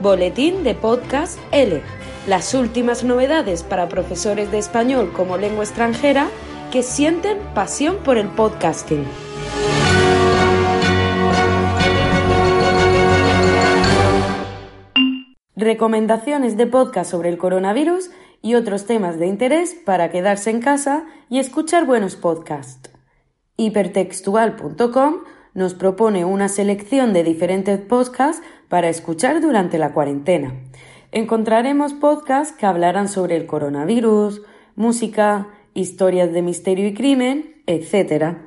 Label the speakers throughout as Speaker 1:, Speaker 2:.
Speaker 1: Boletín de Podcast L. Las últimas novedades para profesores de español como lengua extranjera que sienten pasión por el podcasting. Recomendaciones de podcast sobre el coronavirus y otros temas de interés para quedarse en casa y escuchar buenos podcasts. Hipertextual.com nos propone una selección de diferentes podcasts para escuchar durante la cuarentena. Encontraremos podcasts que hablarán sobre el coronavirus, música, historias de misterio y crimen, etc.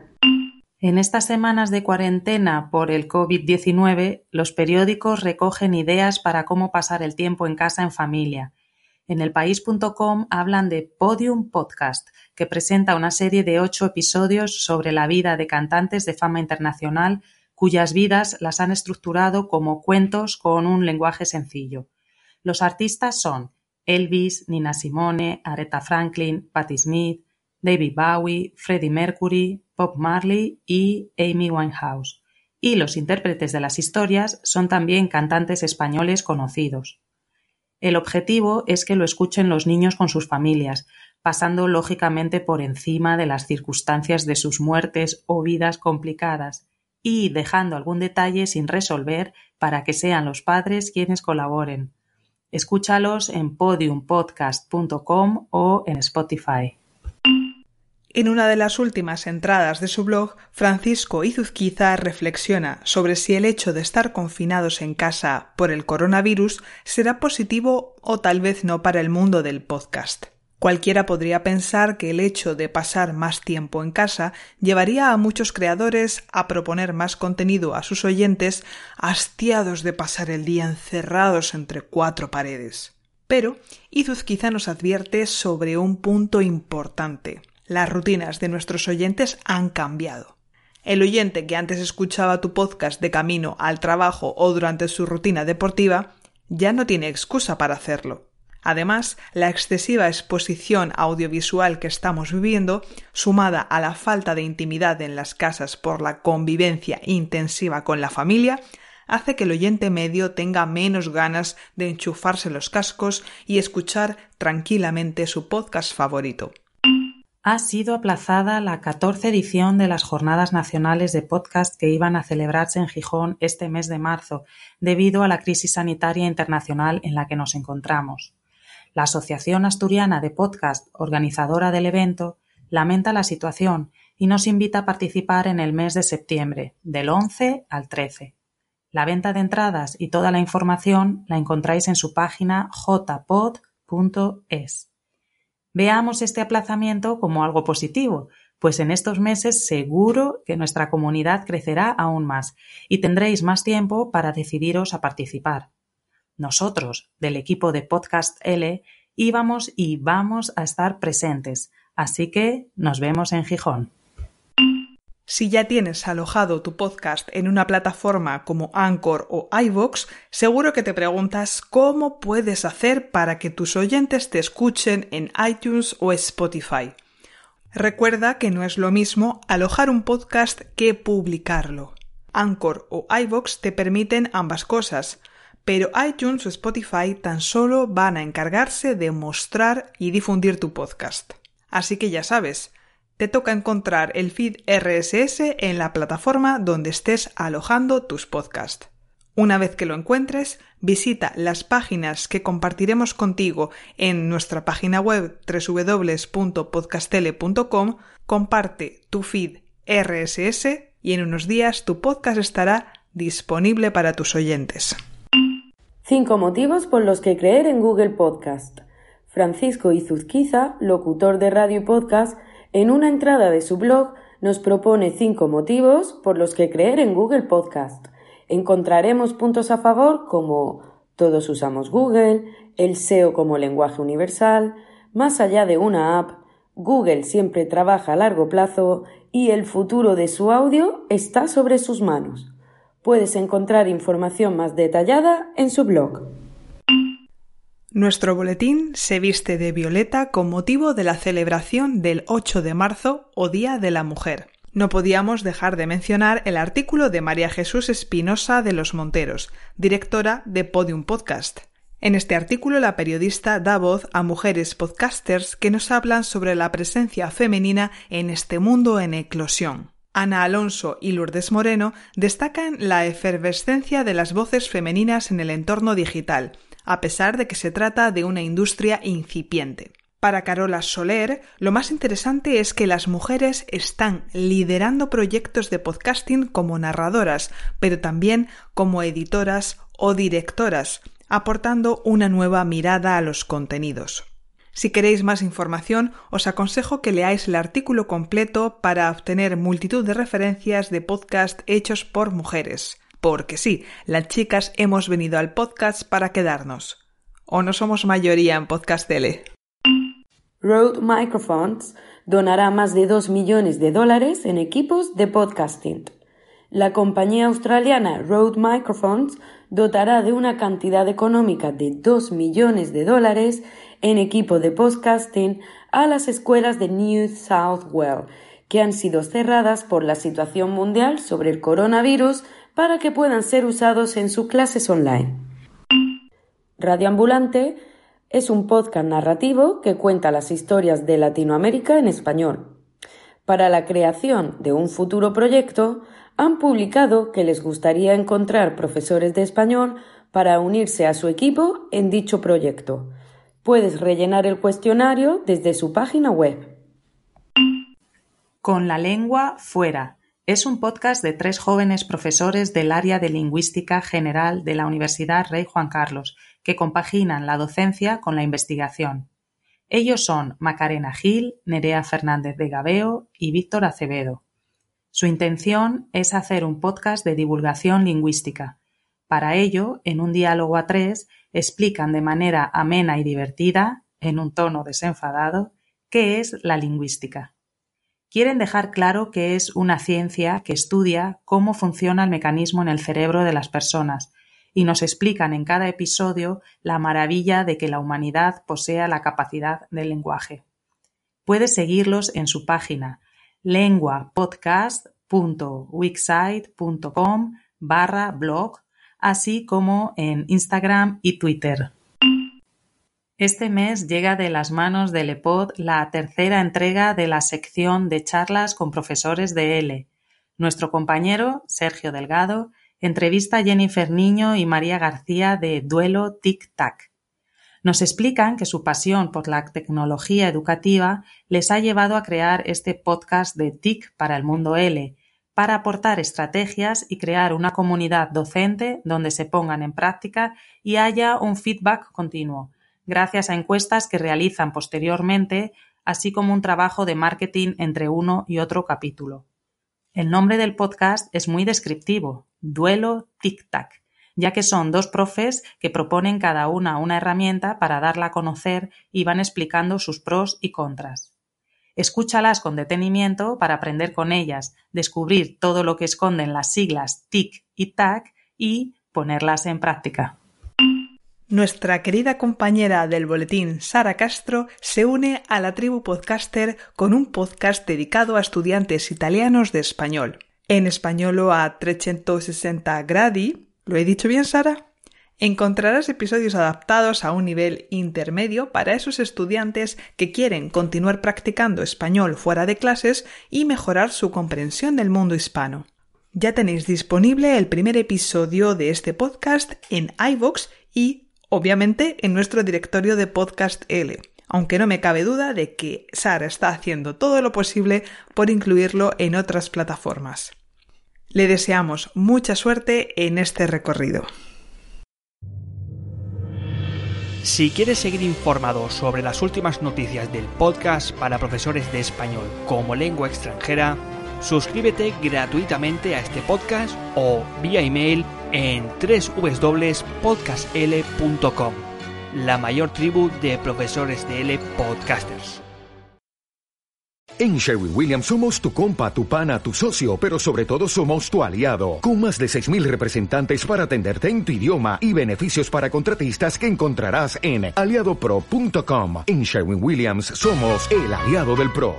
Speaker 2: En estas semanas de cuarentena por el COVID-19, los periódicos recogen ideas para cómo pasar el tiempo en casa en familia. En elpaís.com hablan de Podium Podcast, que presenta una serie de ocho episodios sobre la vida de cantantes de fama internacional cuyas vidas las han estructurado como cuentos con un lenguaje sencillo. Los artistas son Elvis, Nina Simone, Aretha Franklin, Patti Smith, David Bowie, Freddie Mercury, Bob Marley y Amy Winehouse. Y los intérpretes de las historias son también cantantes españoles conocidos. El objetivo es que lo escuchen los niños con sus familias, pasando lógicamente por encima de las circunstancias de sus muertes o vidas complicadas, y dejando algún detalle sin resolver para que sean los padres quienes colaboren. Escúchalos en podiumpodcast.com o en Spotify.
Speaker 3: En una de las últimas entradas de su blog, Francisco Izuzquiza reflexiona sobre si el hecho de estar confinados en casa por el coronavirus será positivo o tal vez no para el mundo del podcast. Cualquiera podría pensar que el hecho de pasar más tiempo en casa llevaría a muchos creadores a proponer más contenido a sus oyentes hastiados de pasar el día encerrados entre cuatro paredes. Pero Izuz quizá nos advierte sobre un punto importante. Las rutinas de nuestros oyentes han cambiado. El oyente que antes escuchaba tu podcast de camino al trabajo o durante su rutina deportiva ya no tiene excusa para hacerlo. Además, la excesiva exposición audiovisual que estamos viviendo, sumada a la falta de intimidad en las casas por la convivencia intensiva con la familia, hace que el oyente medio tenga menos ganas de enchufarse los cascos y escuchar tranquilamente su podcast favorito.
Speaker 2: Ha sido aplazada la 14 edición de las Jornadas Nacionales de Podcast que iban a celebrarse en Gijón este mes de marzo, debido a la crisis sanitaria internacional en la que nos encontramos. La Asociación Asturiana de Podcast, organizadora del evento, lamenta la situación y nos invita a participar en el mes de septiembre, del 11 al 13. La venta de entradas y toda la información la encontráis en su página jpod.es. Veamos este aplazamiento como algo positivo, pues en estos meses seguro que nuestra comunidad crecerá aún más y tendréis más tiempo para decidiros a participar. Nosotros, del equipo de Podcast L, íbamos y vamos a estar presentes, así que nos vemos en Gijón.
Speaker 3: Si ya tienes alojado tu podcast en una plataforma como Anchor o iVoox, seguro que te preguntas cómo puedes hacer para que tus oyentes te escuchen en iTunes o Spotify. Recuerda que no es lo mismo alojar un podcast que publicarlo. Anchor o iVoox te permiten ambas cosas, pero iTunes o Spotify tan solo van a encargarse de mostrar y difundir tu podcast. Así que ya sabes, te toca encontrar el feed RSS en la plataforma donde estés alojando tus podcasts. Una vez que lo encuentres, visita las páginas que compartiremos contigo en nuestra página web www.podcastele.com, comparte tu feed RSS y en unos días tu podcast estará disponible para tus oyentes.
Speaker 1: Cinco motivos por los que creer en Google Podcast. Francisco Izuzquiza, locutor de radio podcast, en una entrada de su blog nos propone cinco motivos por los que creer en Google Podcast. Encontraremos puntos a favor como todos usamos Google, el SEO como lenguaje universal, más allá de una app, Google siempre trabaja a largo plazo y el futuro de su audio está sobre sus manos. Puedes encontrar información más detallada en su blog.
Speaker 3: Nuestro boletín se viste de violeta con motivo de la celebración del 8 de marzo o Día de la Mujer. No podíamos dejar de mencionar el artículo de María Jesús Espinosa de los Monteros, directora de Podium Podcast. En este artículo la periodista da voz a mujeres podcasters que nos hablan sobre la presencia femenina en este mundo en eclosión. Ana Alonso y Lourdes Moreno destacan la efervescencia de las voces femeninas en el entorno digital, a pesar de que se trata de una industria incipiente. Para Carola Soler, lo más interesante es que las mujeres están liderando proyectos de podcasting como narradoras, pero también como editoras o directoras, aportando una nueva mirada a los contenidos. Si queréis más información, os aconsejo que leáis el artículo completo para obtener multitud de referencias de podcast hechos por mujeres. Porque sí, las chicas hemos venido al podcast para quedarnos. ¿O no somos mayoría en podcast tele?
Speaker 1: Rode Microphones donará más de 2 millones de dólares en equipos de podcasting. La compañía australiana Rode Microphones dotará de una cantidad económica de 2 millones de dólares en equipo de podcasting a las escuelas de New South Wales, que han sido cerradas por la situación mundial sobre el coronavirus para que puedan ser usados en sus clases online. Radio Ambulante es un podcast narrativo que cuenta las historias de Latinoamérica en español. Para la creación de un futuro proyecto, han publicado que les gustaría encontrar profesores de español para unirse a su equipo en dicho proyecto. Puedes rellenar el cuestionario desde su página web.
Speaker 2: Con la lengua fuera. Es un podcast de tres jóvenes profesores del área de lingüística general de la Universidad Rey Juan Carlos que compaginan la docencia con la investigación. Ellos son Macarena Gil, Nerea Fernández de Gabeo y Víctor Acevedo. Su intención es hacer un podcast de divulgación lingüística. Para ello, en un diálogo a tres, explican de manera amena y divertida, en un tono desenfadado, qué es la lingüística. Quieren dejar claro que es una ciencia que estudia cómo funciona el mecanismo en el cerebro de las personas y nos explican en cada episodio la maravilla de que la humanidad posea la capacidad del lenguaje. Puedes seguirlos en su página lenguapodcast.wixsite.com barra blog, así como en Instagram y Twitter. Este mes llega de las manos de Lepod la tercera entrega de la sección de charlas con profesores de L. Nuestro compañero, Sergio Delgado, Entrevista a Jennifer Niño y María García de Duelo Tic Tac. Nos explican que su pasión por la tecnología educativa les ha llevado a crear este podcast de TIC para el mundo L, para aportar estrategias y crear una comunidad docente donde se pongan en práctica y haya un feedback continuo, gracias a encuestas que realizan posteriormente, así como un trabajo de marketing entre uno y otro capítulo. El nombre del podcast es muy descriptivo, Duelo Tic Tac, ya que son dos profes que proponen cada una una herramienta para darla a conocer y van explicando sus pros y contras. Escúchalas con detenimiento para aprender con ellas, descubrir todo lo que esconden las siglas TIC y TAC y ponerlas en práctica.
Speaker 3: Nuestra querida compañera del boletín, Sara Castro, se une a la tribu podcaster con un podcast dedicado a estudiantes italianos de español. En español a 360 gradi, ¿lo he dicho bien, Sara? Encontrarás episodios adaptados a un nivel intermedio para esos estudiantes que quieren continuar practicando español fuera de clases y mejorar su comprensión del mundo hispano. Ya tenéis disponible el primer episodio de este podcast en iVoox y obviamente en nuestro directorio de Podcast L, aunque no me cabe duda de que Sara está haciendo todo lo posible por incluirlo en otras plataformas. Le deseamos mucha suerte en este recorrido.
Speaker 4: Si quieres seguir informado sobre las últimas noticias del podcast para profesores de español como lengua extranjera, Suscríbete gratuitamente a este podcast o vía email en www.podcastl.com, la mayor tribu de profesores de L podcasters.
Speaker 5: En Sherwin Williams somos tu compa, tu pana, tu socio, pero sobre todo somos tu aliado, con más de 6.000 representantes para atenderte en tu idioma y beneficios para contratistas que encontrarás en aliadopro.com. En Sherwin Williams somos el aliado del PRO.